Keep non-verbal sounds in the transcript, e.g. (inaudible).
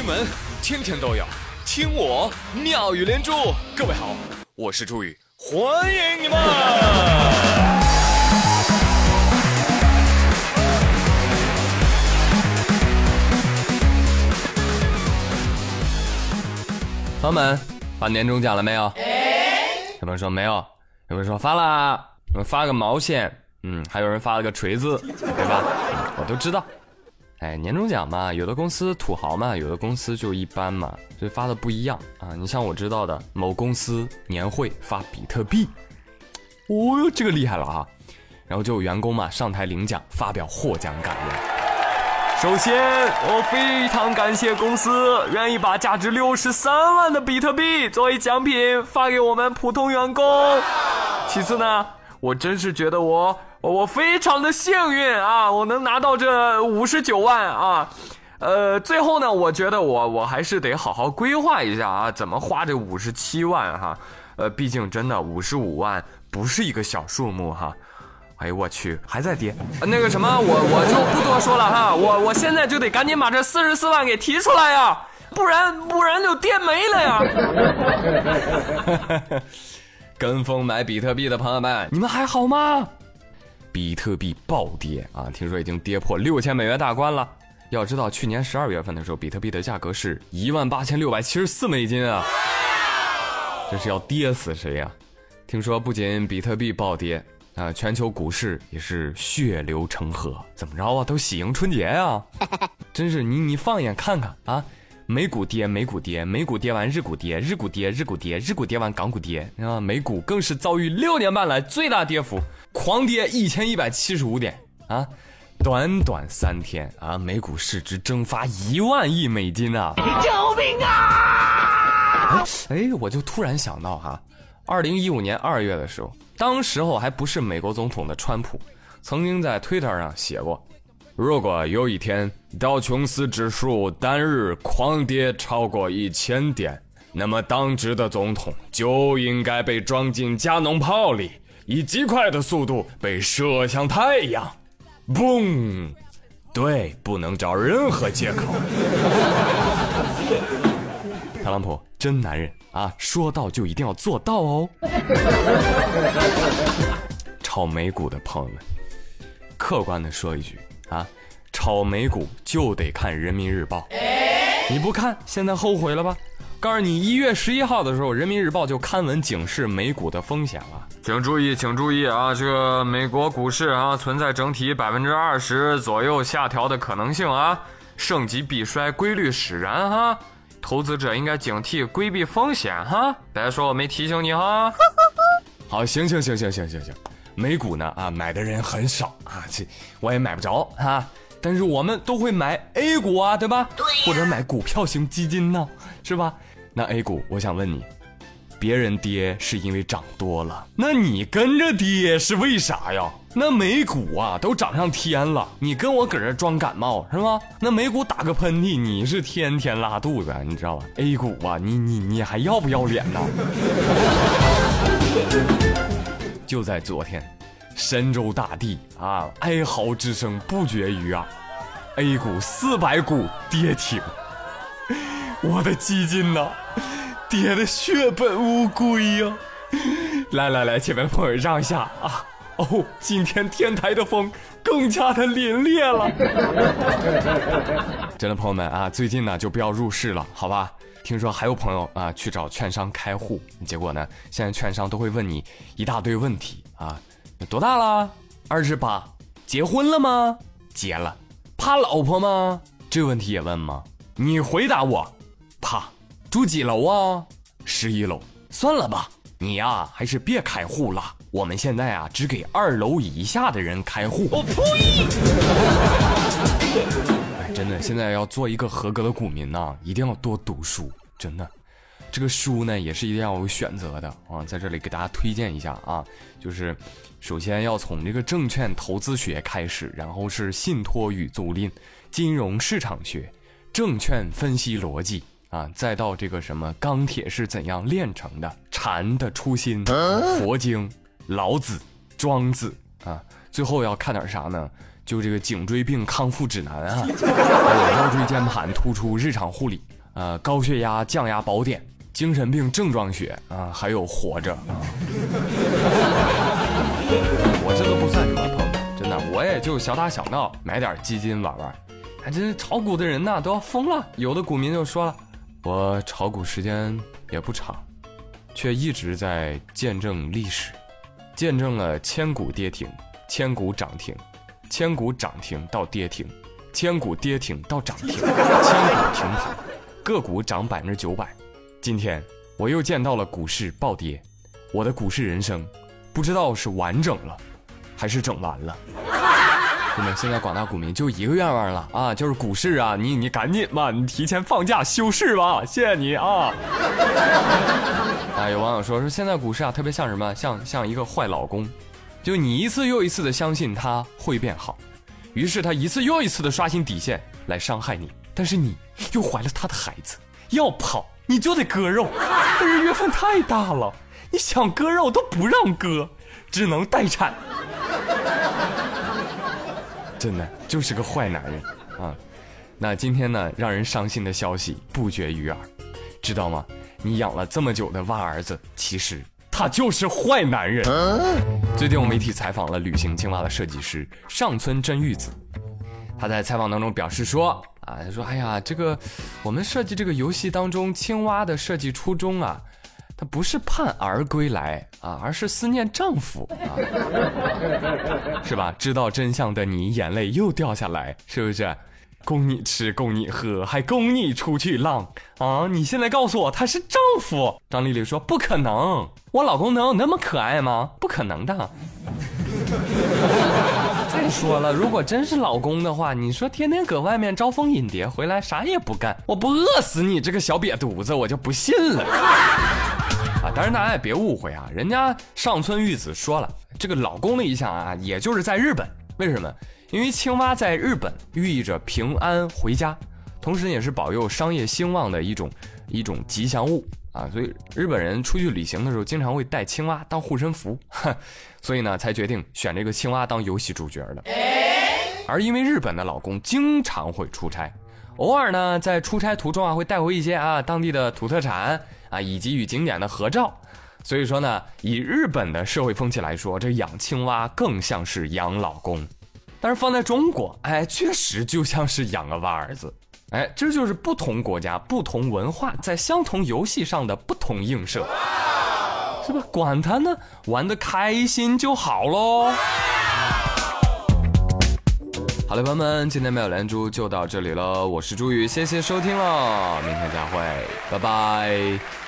新闻天天都有，听我妙语连珠。各位好，我是朱宇，欢迎你们。朋友们，发年终奖了没有？有朋友说没有，有朋友说发了，发个毛线，嗯，还有人发了个锤子，对吧？我都知道。哎，年终奖嘛，有的公司土豪嘛，有的公司就一般嘛，所以发的不一样啊。你像我知道的某公司年会发比特币，哦哟，这个厉害了哈。然后就有员工嘛上台领奖，发表获奖感言。首先，我非常感谢公司愿意把价值六十三万的比特币作为奖品发给我们普通员工。其次呢，我真是觉得我。我非常的幸运啊，我能拿到这五十九万啊，呃，最后呢，我觉得我我还是得好好规划一下啊，怎么花这五十七万哈，呃，毕竟真的五十五万不是一个小数目哈，哎呦我去，还在跌，那个什么，我我就不多说了哈，我我现在就得赶紧把这四十四万给提出来呀，不然不然就跌没了呀。(laughs) 跟风买比特币的朋友们，你们还好吗？比特币暴跌啊！听说已经跌破六千美元大关了。要知道，去年十二月份的时候，比特币的价格是一万八千六百七十四美金啊！这是要跌死谁呀？听说不仅比特币暴跌啊，全球股市也是血流成河。怎么着啊？都喜迎春节呀！真是你你放眼看看啊，美股跌，美股跌，美股跌完日股跌，日股跌，日股跌，日股跌完港股跌啊！美股更是遭遇六年半来最大跌幅。狂跌一千一百七十五点啊！短短三天啊，美股市值蒸发一万亿美金啊！救命啊！哎，我就突然想到哈，二零一五年二月的时候，当时候还不是美国总统的川普，曾经在 Twitter 上写过：如果有一天道琼斯指数单日狂跌超过一千点，那么当值的总统就应该被装进加农炮里。以极快的速度被射向太阳，嘣！对，不能找任何借口。特朗普真男人啊，说到就一定要做到哦。炒美股的朋友们，客观的说一句啊，炒美股就得看人民日报，你不看，现在后悔了吧？告诉你，一月十一号的时候，人民日报就刊文警示美股的风险了。请注意，请注意啊！这个美国股市啊，存在整体百分之二十左右下调的可能性啊，盛极必衰规律使然哈，投资者应该警惕规避风险哈。别说我没提醒你哈。好，行行行行行行行，美股呢啊，买的人很少 (laughs) 啊，这我也买不着啊。但是我们都会买 A 股啊，对吧？对。或者买股票型基金呢，是吧？那 A 股，我想问你。别人跌是因为涨多了，那你跟着跌是为啥呀？那美股啊都涨上天了，你跟我搁这装感冒是吗？那美股打个喷嚏，你是天天拉肚子，你知道吧？A 股啊，你你你还要不要脸呢？(laughs) 就在昨天，神州大地啊，哀嚎之声不绝于耳，A 股四百股跌停，我的基金呢？跌的血本无归呀！来来来，前面朋友让一下啊！哦，今天天台的风更加的凛冽了。真的朋友们啊，最近呢就不要入市了，好吧？听说还有朋友啊去找券商开户，结果呢，现在券商都会问你一大堆问题啊，多大了？二十八，结婚了吗？结了，怕老婆吗？这问题也问吗？你回答我，怕。住几楼啊？十一楼。算了吧，你呀还是别开户了。我们现在啊只给二楼以下的人开户。我呸！哎，真的，现在要做一个合格的股民呐，一定要多读书。真的，这个书呢也是一定要有选择的啊。在这里给大家推荐一下啊，就是首先要从这个证券投资学开始，然后是信托与租赁、金融市场学、证券分析逻辑。啊，再到这个什么钢铁是怎样炼成的？禅的初心，佛经，老子、庄子啊，最后要看点啥呢？就这个颈椎病康复指南啊，(laughs) 还有腰椎间盘突出日常护理，呃，高血压降压宝典，精神病症状学啊，还有活着。(laughs) 我这都不算什么，朋友们，真的，我也就小打小闹，买点基金玩玩。还真炒股的人呐，都要疯了。有的股民就说了，我炒股时间也不长，却一直在见证历史，见证了千股跌停，千股涨停。千股涨停到跌停，千股跌停到涨停，千股停牌，个股涨百分之九百。今天我又见到了股市暴跌，我的股市人生不知道是完整了，还是整完了。真的，现在广大股民就一个愿望了啊，就是股市啊，你你赶紧吧，你提前放假休市吧，谢谢你啊。(laughs) 啊，有网友说说现在股市啊，特别像什么？像像一个坏老公。就你一次又一次的相信他会变好，于是他一次又一次的刷新底线来伤害你，但是你又怀了他的孩子，要跑你就得割肉，但是月份太大了，你想割肉都不让割，只能待产。真的就是个坏男人啊！那今天呢，让人伤心的消息不绝于耳，知道吗？你养了这么久的蛙儿子，其实。他就是坏男人。最近，我媒体采访了旅行青蛙的设计师上村真玉子，他在采访当中表示说：“啊，他说，哎呀，这个我们设计这个游戏当中青蛙的设计初衷啊，它不是盼儿归来啊，而是思念丈夫啊，(laughs) 是吧？知道真相的你眼泪又掉下来，是不是？”供你吃，供你喝，还供你出去浪啊！你现在告诉我他是丈夫？张丽丽说不可能，我老公能有那么可爱吗？不可能的。再说了，如果真是老公的话，你说天天搁外面招蜂引蝶，回来啥也不干，我不饿死你这个小瘪犊子，我就不信了。(laughs) 啊，当然大家也别误会啊，人家上村玉子说了，这个老公的意象啊，也就是在日本，为什么？因为青蛙在日本寓意着平安回家，同时也是保佑商业兴旺的一种一种吉祥物啊，所以日本人出去旅行的时候经常会带青蛙当护身符，(laughs) 所以呢才决定选这个青蛙当游戏主角的。而因为日本的老公经常会出差，偶尔呢在出差途中啊会带回一些啊当地的土特产啊以及与景点的合照，所以说呢以日本的社会风气来说，这养青蛙更像是养老公。但是放在中国，哎，确实就像是养个蛙儿子，哎，这就是不同国家、不同文化在相同游戏上的不同映射，是吧？管他呢，玩的开心就好喽。好了，朋友们，今天没有连珠就到这里了，我是朱宇，谢谢收听了，明天再会，拜拜。